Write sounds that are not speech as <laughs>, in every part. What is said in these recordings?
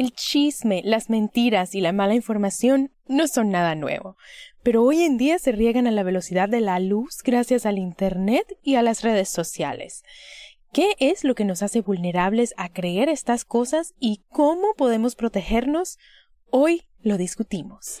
El chisme, las mentiras y la mala información no son nada nuevo, pero hoy en día se riegan a la velocidad de la luz gracias al Internet y a las redes sociales. ¿Qué es lo que nos hace vulnerables a creer estas cosas y cómo podemos protegernos? Hoy lo discutimos.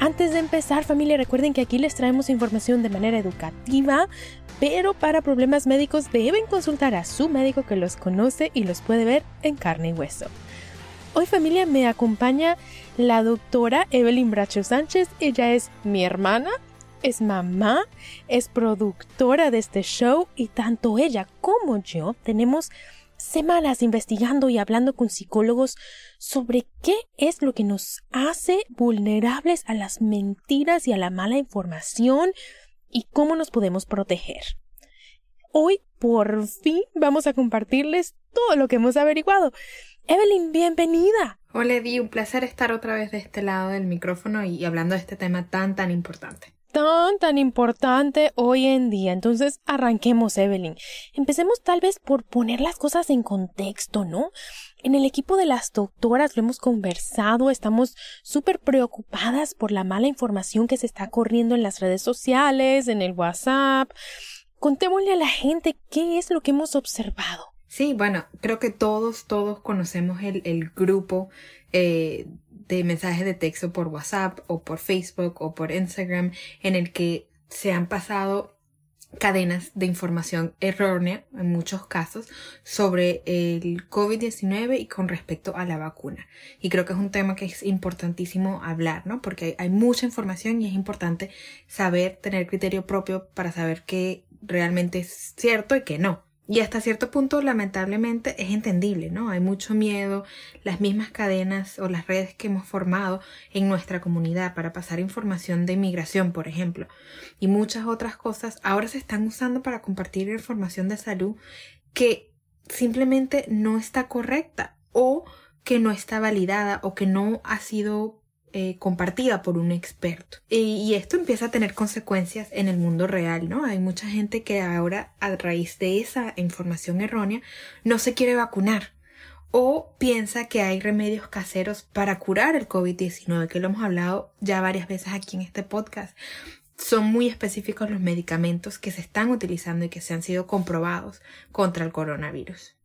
Antes de empezar, familia, recuerden que aquí les traemos información de manera educativa, pero para problemas médicos deben consultar a su médico que los conoce y los puede ver en carne y hueso. Hoy familia me acompaña la doctora Evelyn Bracho Sánchez. Ella es mi hermana, es mamá, es productora de este show y tanto ella como yo tenemos semanas investigando y hablando con psicólogos sobre qué es lo que nos hace vulnerables a las mentiras y a la mala información y cómo nos podemos proteger. Hoy, por fin, vamos a compartirles todo lo que hemos averiguado. Evelyn, bienvenida. Hola, Eddie, un placer estar otra vez de este lado del micrófono y hablando de este tema tan, tan importante tan, tan importante hoy en día. Entonces, arranquemos, Evelyn. Empecemos tal vez por poner las cosas en contexto, ¿no? En el equipo de las doctoras lo hemos conversado, estamos súper preocupadas por la mala información que se está corriendo en las redes sociales, en el WhatsApp. Contémosle a la gente qué es lo que hemos observado. Sí, bueno, creo que todos, todos conocemos el, el grupo eh, de mensajes de texto por WhatsApp o por Facebook o por Instagram en el que se han pasado cadenas de información errónea en muchos casos sobre el COVID-19 y con respecto a la vacuna. Y creo que es un tema que es importantísimo hablar, ¿no? Porque hay, mucha información y es importante saber tener criterio propio para saber qué realmente es cierto y qué no. Y hasta cierto punto, lamentablemente, es entendible, ¿no? Hay mucho miedo, las mismas cadenas o las redes que hemos formado en nuestra comunidad para pasar información de inmigración, por ejemplo, y muchas otras cosas, ahora se están usando para compartir información de salud que simplemente no está correcta o que no está validada o que no ha sido eh, compartida por un experto. Y, esto empieza a tener consecuencias en el mundo real, ¿no? Hay mucha gente que ahora, a raíz de esa información errónea, no se quiere vacunar o piensa que hay remedios caseros para curar el COVID-19, que lo hemos hablado ya varias veces aquí en este podcast. Son muy específicos los medicamentos que se están utilizando y que se han sido comprobados contra el coronavirus.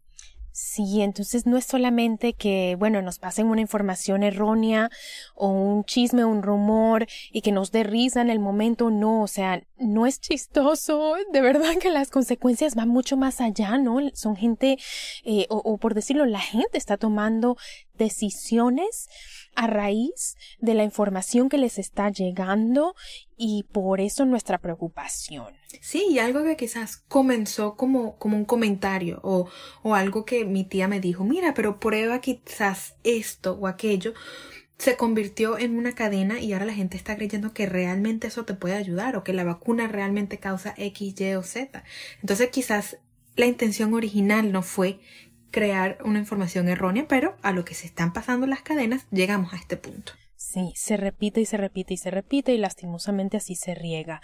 Sí, entonces no es solamente que, bueno, nos pasen una información errónea o un chisme, un rumor y que nos dé risa en el momento, no, o sea, no es chistoso, de verdad que las consecuencias van mucho más allá, ¿no? Son gente, eh, o, o por decirlo, la gente está tomando decisiones a raíz de la información que les está llegando y por eso nuestra preocupación. Sí, y algo que quizás comenzó como, como un comentario o, o algo que mi tía me dijo, mira, pero prueba quizás esto o aquello, se convirtió en una cadena y ahora la gente está creyendo que realmente eso te puede ayudar o que la vacuna realmente causa X, Y o Z. Entonces quizás la intención original no fue crear una información errónea, pero a lo que se están pasando las cadenas llegamos a este punto. Sí, se repite y se repite y se repite y lastimosamente así se riega.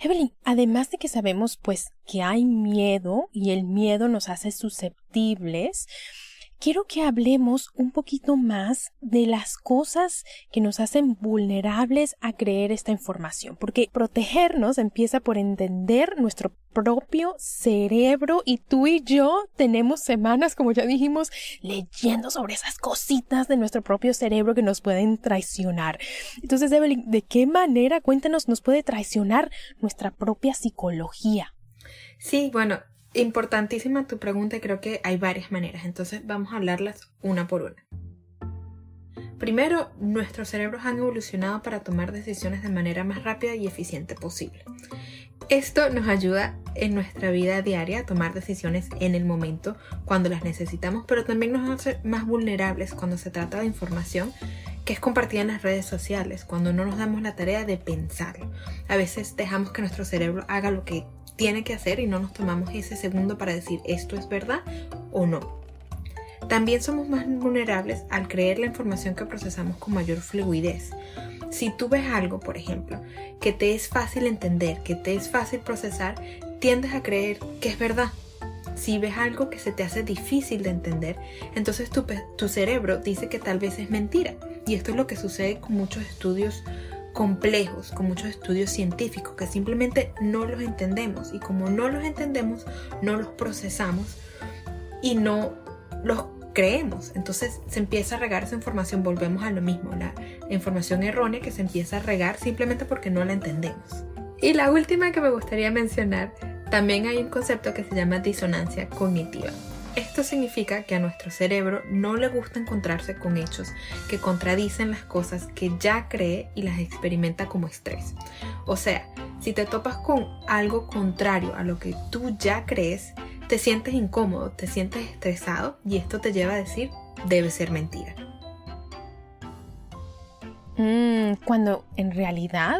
Evelyn, además de que sabemos pues que hay miedo y el miedo nos hace susceptibles, quiero que hablemos un poquito más de las cosas que nos hacen vulnerables a creer esta información, porque protegernos empieza por entender nuestro propio cerebro y tú y yo tenemos semanas, como ya dijimos, leyendo sobre esas cositas de nuestro propio cerebro que nos pueden traicionar. Entonces, Evelyn, ¿de qué manera, cuéntanos, nos puede traicionar nuestra propia psicología? Sí, bueno, Importantísima tu pregunta y creo que hay varias maneras, entonces vamos a hablarlas una por una. Primero, nuestros cerebros han evolucionado para tomar decisiones de manera más rápida y eficiente posible. Esto nos ayuda en nuestra vida diaria a tomar decisiones en el momento cuando las necesitamos, pero también nos hace más vulnerables cuando se trata de información que es compartida en las redes sociales, cuando no nos damos la tarea de pensarlo. A veces dejamos que nuestro cerebro haga lo que tiene que hacer y no nos tomamos ese segundo para decir esto es verdad o no. También somos más vulnerables al creer la información que procesamos con mayor fluidez. Si tú ves algo, por ejemplo, que te es fácil entender, que te es fácil procesar, tiendes a creer que es verdad. Si ves algo que se te hace difícil de entender, entonces tu, tu cerebro dice que tal vez es mentira. Y esto es lo que sucede con muchos estudios complejos, con muchos estudios científicos, que simplemente no los entendemos. Y como no los entendemos, no los procesamos y no los creemos. Entonces se empieza a regar esa información, volvemos a lo mismo, la información errónea que se empieza a regar simplemente porque no la entendemos. Y la última que me gustaría mencionar, también hay un concepto que se llama disonancia cognitiva. Esto significa que a nuestro cerebro no le gusta encontrarse con hechos que contradicen las cosas que ya cree y las experimenta como estrés. O sea, si te topas con algo contrario a lo que tú ya crees, te sientes incómodo, te sientes estresado y esto te lleva a decir, debe ser mentira. Mm, cuando en realidad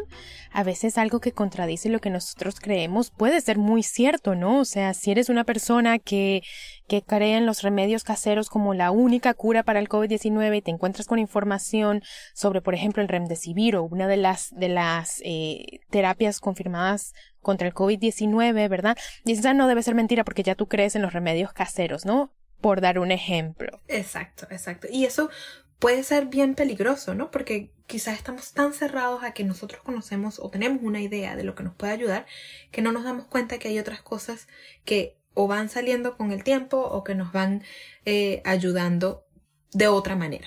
a veces algo que contradice lo que nosotros creemos puede ser muy cierto, ¿no? O sea, si eres una persona que, que cree en los remedios caseros como la única cura para el COVID-19 y te encuentras con información sobre, por ejemplo, el remdesivir o una de las, de las eh, terapias confirmadas contra el COVID-19, ¿verdad? Dices, ah, no debe ser mentira porque ya tú crees en los remedios caseros, ¿no? Por dar un ejemplo. Exacto, exacto. Y eso puede ser bien peligroso, ¿no? Porque quizás estamos tan cerrados a que nosotros conocemos o tenemos una idea de lo que nos puede ayudar que no nos damos cuenta que hay otras cosas que o van saliendo con el tiempo o que nos van eh, ayudando de otra manera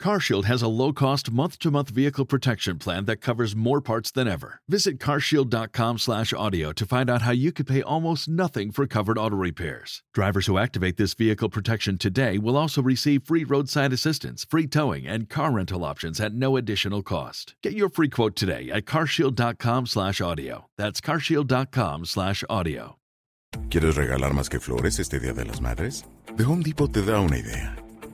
CarShield has a low-cost month-to-month vehicle protection plan that covers more parts than ever. Visit carshield.com/audio to find out how you could pay almost nothing for covered auto repairs. Drivers who activate this vehicle protection today will also receive free roadside assistance, free towing, and car rental options at no additional cost. Get your free quote today at carshield.com/audio. That's carshield.com/audio. ¿Quieres regalar más que flores este Día de las Madres? The Home Depot te da una idea.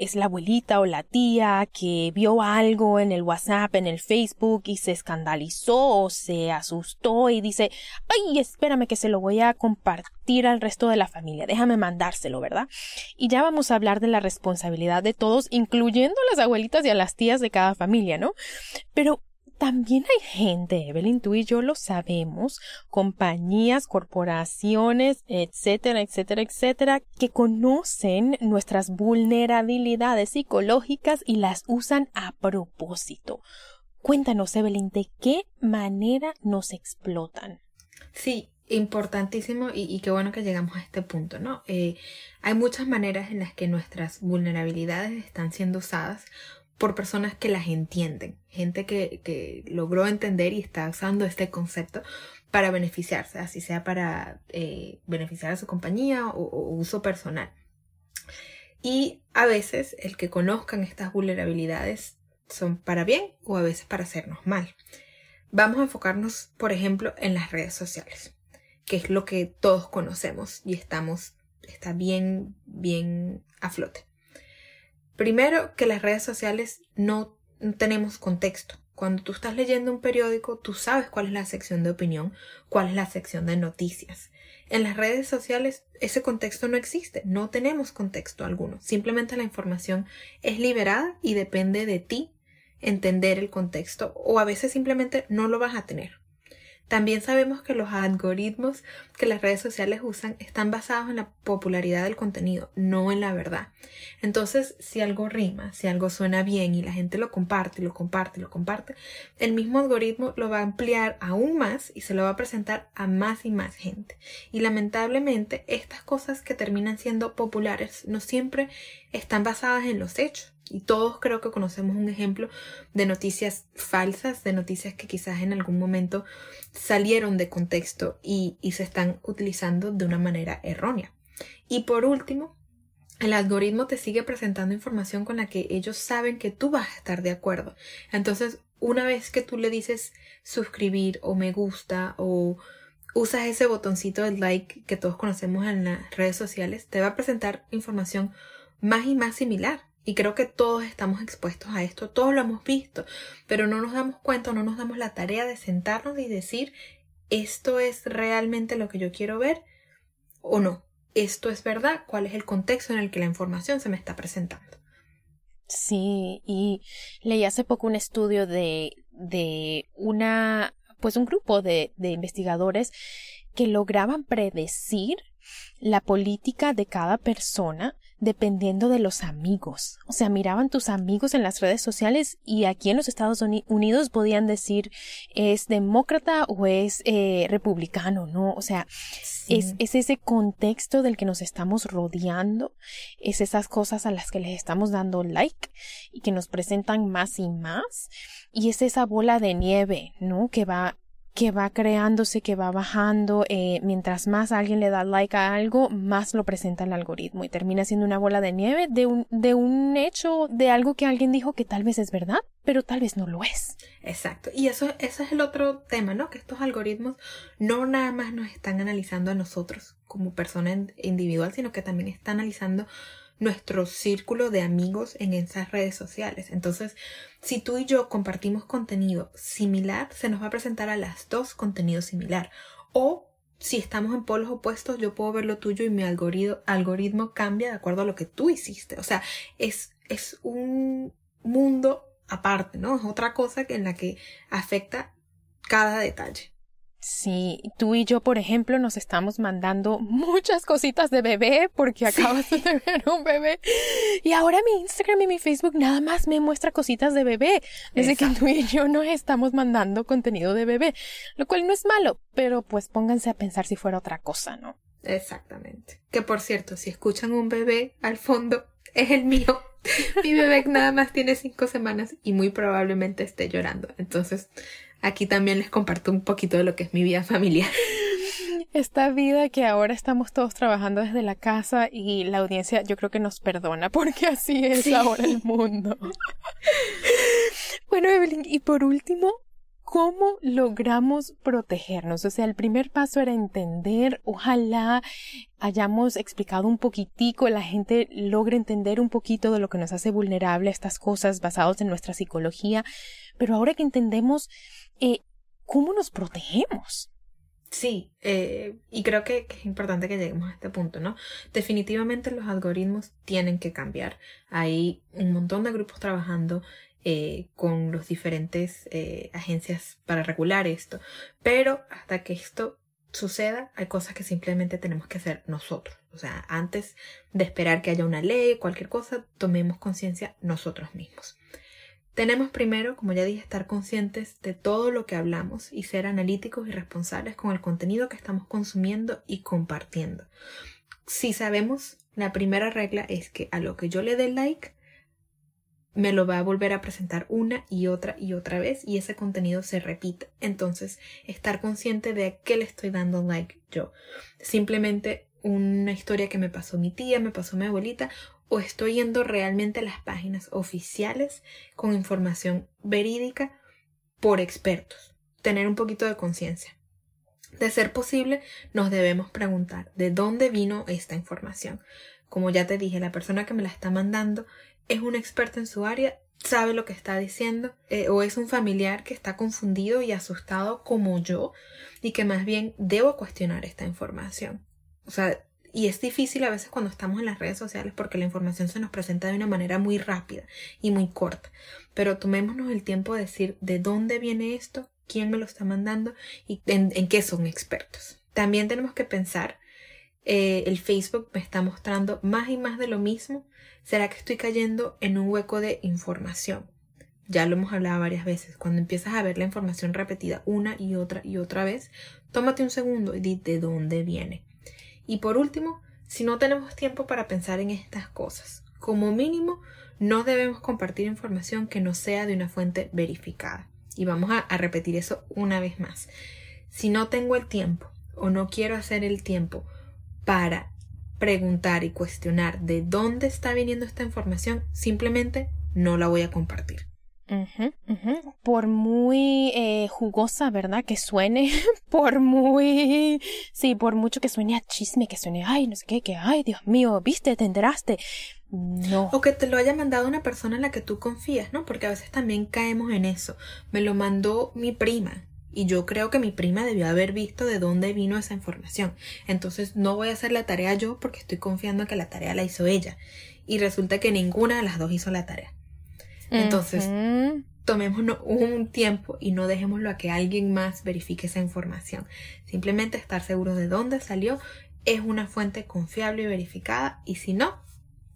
es la abuelita o la tía que vio algo en el WhatsApp, en el Facebook y se escandalizó o se asustó y dice, ay, espérame que se lo voy a compartir al resto de la familia, déjame mandárselo, ¿verdad? Y ya vamos a hablar de la responsabilidad de todos, incluyendo a las abuelitas y a las tías de cada familia, ¿no? Pero también hay gente, Evelyn, tú y yo lo sabemos, compañías, corporaciones, etcétera, etcétera, etcétera, que conocen nuestras vulnerabilidades psicológicas y las usan a propósito. Cuéntanos, Evelyn, ¿de qué manera nos explotan? Sí, importantísimo y, qué bueno que llegamos a este punto, ¿no? Eh, hay muchas maneras en las que nuestras vulnerabilidades están siendo usadas por personas que las entienden, gente que, logró entender y está usando este concepto para beneficiarse, así sea para eh, beneficiar a su compañía o, uso personal. Y a veces el que conozcan estas vulnerabilidades son para bien o a veces para hacernos mal. Vamos a enfocarnos, por ejemplo, en las redes sociales, que es lo que todos conocemos y estamos, está bien, bien a flote. Primero, que las redes sociales no tenemos contexto. Cuando tú estás leyendo un periódico, tú sabes cuál es la sección de opinión, cuál es la sección de noticias. En las redes sociales ese contexto no existe, no tenemos contexto alguno. Simplemente la información es liberada y depende de ti entender el contexto o a veces simplemente no lo vas a tener. También sabemos que los algoritmos que las redes sociales usan están basados en la popularidad del contenido, no en la verdad. Entonces, si algo rima, si algo suena bien y la gente lo comparte, lo comparte, lo comparte, el mismo algoritmo lo va a ampliar aún más y se lo va a presentar a más y más gente. Y lamentablemente, estas cosas que terminan siendo populares no siempre están basadas en los hechos. Y todos creo que conocemos un ejemplo de noticias falsas, de noticias que quizás en algún momento salieron de contexto y, se están utilizando de una manera errónea. Y por último, el algoritmo te sigue presentando información con la que ellos saben que tú vas a estar de acuerdo. Entonces, una vez que tú le dices suscribir o me gusta o usas ese botoncito del like que todos conocemos en las redes sociales, te va a presentar información más y más similar. Y creo que todos estamos expuestos a esto, todos lo hemos visto, pero no nos damos cuenta, no nos damos la tarea de sentarnos y decir, esto es realmente lo que yo quiero ver o no. Esto es verdad, cuál es el contexto en el que la información se me está presentando. Sí, y leí hace poco un estudio de, de una, pues un grupo de, de investigadores que lograban predecir la política de cada persona dependiendo de los amigos. O sea, miraban tus amigos en las redes sociales y aquí en los Estados Unidos podían decir es demócrata o es eh, republicano, ¿no? O sea, es, es ese contexto del que nos estamos rodeando, es esas cosas a las que les estamos dando like y que nos presentan más y más. Y es esa bola de nieve, ¿no? Que va que va creándose, que va bajando. Eh, mientras más alguien le da like a algo, más lo presenta el algoritmo y termina siendo una bola de nieve de un, de un hecho, de algo que alguien dijo que tal vez es verdad, pero tal vez no lo es. Exacto. Y eso, ese es el otro tema, ¿no? Que estos algoritmos no nada más nos están analizando a nosotros como persona individual, sino que también están analizando nuestro círculo de amigos en esas redes sociales. Entonces, si tú y yo compartimos contenido similar, se nos va a presentar a las dos contenido similar. O si estamos en polos opuestos, yo puedo ver lo tuyo y mi algoritmo, algoritmo cambia de acuerdo a lo que tú hiciste. O sea, es, es un mundo aparte, ¿no? Es otra cosa en la que afecta cada detalle. Sí, tú y yo, por ejemplo, nos estamos mandando muchas cositas de bebé porque acabas de <laughs> tener un bebé. Y ahora mi Instagram y mi Facebook nada más me muestra cositas de bebé. Desde que tú y yo nos estamos mandando contenido de bebé. Lo cual no es malo, pero pues pónganse a pensar si fuera otra cosa, ¿no? Exactamente. Que por cierto, si escuchan un bebé al fondo, es el mío. <laughs> Mi bebé nada más tiene cinco semanas y muy probablemente esté llorando. Entonces, aquí también les comparto un poquito de lo que es mi vida familiar. Esta vida que ahora estamos todos trabajando desde la casa y la audiencia yo creo que nos perdona porque así es ahora el mundo. bueno, Evelyn, y por último, ¿cómo logramos protegernos? O sea, el primer paso era entender, ojalá hayamos explicado un poquitico, la gente logre entender un poquito de lo que nos hace vulnerable a estas cosas basadas en nuestra psicología, pero ahora que entendemos eh, ¿cómo nos protegemos? Sí, eh, y creo que, es importante que lleguemos a este punto, ¿no? Definitivamente los algoritmos tienen que cambiar. Hay un montón de grupos trabajando eh, con los diferentes agencias para regular esto, pero hasta que esto suceda, hay cosas que simplemente tenemos que hacer nosotros. O sea, antes de esperar que haya una ley, cualquier cosa, tomemos conciencia nosotros mismos. Tenemos primero, como ya dije, estar conscientes de todo lo que hablamos y ser analíticos y responsables con el contenido que estamos consumiendo y compartiendo. Si sabemos, la primera regla es que a lo que yo le dé like, me lo va a volver a presentar una y otra y otra vez y ese contenido se repite. Entonces, estar consciente de a qué le estoy dando like yo. Simplemente una historia que me pasó mi tía, me pasó mi abuelita o estoy yendo realmente a las páginas oficiales con información verídica por expertos. Tener un poquito de conciencia. De ser posible, nos debemos preguntar de dónde vino esta información. Como ya te dije, la persona que me la está mandando es un experto en su área sabe lo que está diciendo eh, o es un familiar que está confundido y asustado como yo y que más bien debo cuestionar esta información. O sea, y es difícil a veces cuando estamos en las redes sociales porque la información se nos presenta de una manera muy rápida y muy corta. Pero tomémonos el tiempo de decir de dónde viene esto, quién me lo está mandando y en, qué son expertos. También tenemos que pensar, eh, el Facebook me está mostrando más y más de lo mismo. ¿Será que estoy cayendo en un hueco de información? Ya lo hemos hablado varias veces. Cuando empiezas a ver la información repetida una y otra y otra vez, tómate un segundo y di de dónde viene. Y por último, si no tenemos tiempo para pensar en estas cosas, como mínimo, no debemos compartir información que no sea de una fuente verificada. Y vamos a, repetir eso una vez más. Si no tengo el tiempo o no quiero hacer el tiempo para preguntar y cuestionar de dónde está viniendo esta información, simplemente no la voy a compartir. Por muy eh, jugosa, ¿verdad? Que suene, <laughs> por muy, sí, por mucho que suene a chisme, que suene, ay, no sé qué, que, ay, Dios mío, viste, te enteraste. No. O que te lo haya mandado una persona en la que tú confías, ¿no? Porque a veces también caemos en eso. Me lo mandó mi prima. Y yo creo que mi prima debió haber visto de dónde vino esa información. Entonces no voy a hacer la tarea yo porque estoy confiando que la tarea la hizo ella. Y resulta que ninguna de las dos hizo la tarea. Entonces, tomémonos un tiempo y no dejémoslo a que alguien más verifique esa información. Simplemente estar seguros de dónde salió es una fuente confiable y verificada y si no,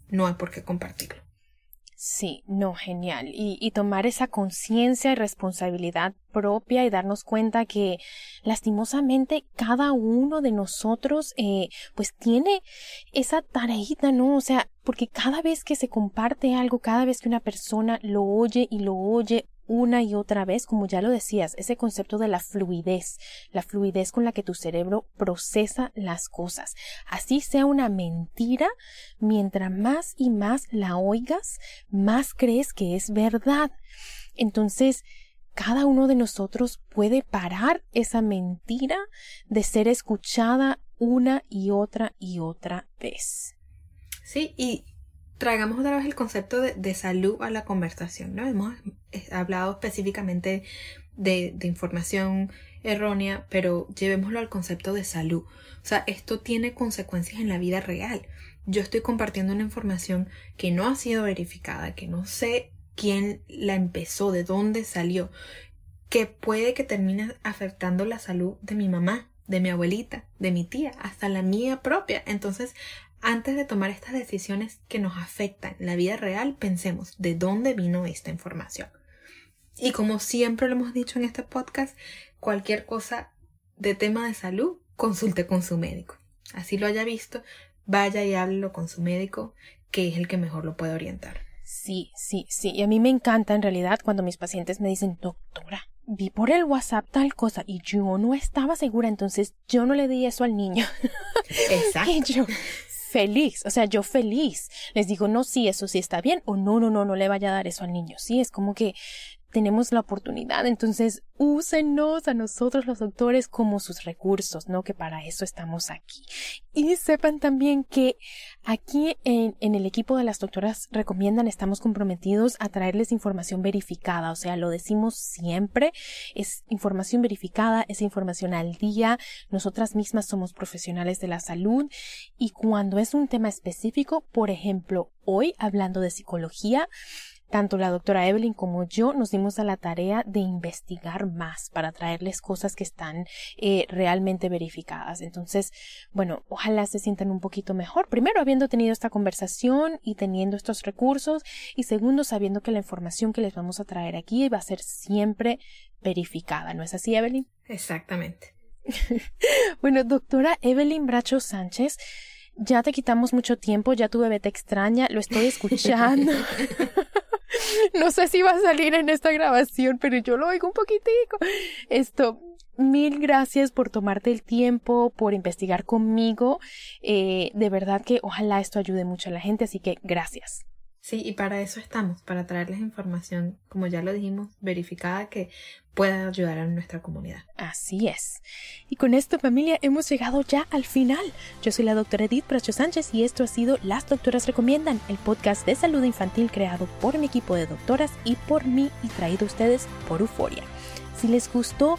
no hay por qué compartirlo. Sí, no, genial. Y, y tomar esa conciencia y responsabilidad propia y darnos cuenta que lastimosamente cada uno de nosotros eh, pues tiene esa tareita, ¿no? O sea, porque cada vez que se comparte algo, cada vez que una persona lo oye y lo oye una y otra vez, como ya lo decías, ese concepto de la fluidez, la fluidez con la que tu cerebro procesa las cosas. Así sea una mentira, mientras más y más la oigas, más crees que es verdad. Entonces, cada uno de nosotros puede parar esa mentira de ser escuchada una y otra y otra vez. Sí, y traigamos otra vez el concepto de, salud a la conversación, ¿no? Hemos eh, hablado específicamente de, de, información errónea, pero llevémoslo al concepto de salud. O sea, esto tiene consecuencias en la vida real. Yo estoy compartiendo una información que no ha sido verificada, que no sé quién la empezó, de dónde salió, que puede que termine afectando la salud de mi mamá, de mi abuelita, de mi tía, hasta la mía propia. Entonces antes de tomar estas decisiones que nos afectan la vida real, pensemos de dónde vino esta información. Y como siempre lo hemos dicho en este podcast, cualquier cosa de tema de salud, consulte con su médico. Así lo haya visto, vaya y háblelo con su médico, que es el que mejor lo puede orientar. Sí, sí, sí. Y a mí me encanta en realidad cuando mis pacientes me dicen, doctora, vi por el WhatsApp tal cosa y yo no estaba segura, entonces yo no le di eso al niño. <laughs> Exacto feliz, o sea, yo feliz. Les digo, no, sí, eso sí está bien, o no, no, no, no le vaya a dar eso al niño. Sí, es como que tenemos la oportunidad, entonces úsenos a nosotros los doctores como sus recursos, ¿no? Que para eso estamos aquí. Y sepan también que aquí en, en, el equipo de las doctoras recomiendan, estamos comprometidos a traerles información verificada, o sea, lo decimos siempre, es información verificada, es información al día, nosotras mismas somos profesionales de la salud y cuando es un tema específico, por ejemplo, hoy hablando de psicología, tanto la doctora Evelyn como yo nos dimos a la tarea de investigar más para traerles cosas que están eh, realmente verificadas. Entonces, bueno, ojalá se sientan un poquito mejor. Primero, habiendo tenido esta conversación y teniendo estos recursos. Y segundo, sabiendo que la información que les vamos a traer aquí va a ser siempre verificada. ¿No es así, Evelyn? Exactamente. <laughs> bueno, doctora Evelyn Bracho Sánchez, ya te quitamos mucho tiempo, ya tu bebé te extraña, lo estoy <laughs> escuchando. <laughs> <laughs> no sé si va a salir en esta grabación, pero yo lo oigo un poquitico. Esto, mil gracias por tomarte el tiempo, por investigar conmigo. Eh, de verdad que ojalá esto ayude mucho a la gente, así que gracias. Sí, y para eso estamos, para traerles información, como ya lo dijimos, verificada que pueda ayudar a nuestra comunidad. Así es. Y con esto, familia, hemos llegado ya al final. Yo soy la doctora Edith Bracho Sánchez y esto ha sido Las Doctoras Recomiendan, el podcast de salud infantil creado por mi equipo de doctoras y por mí y traído a ustedes por Euforia. Si les gustó,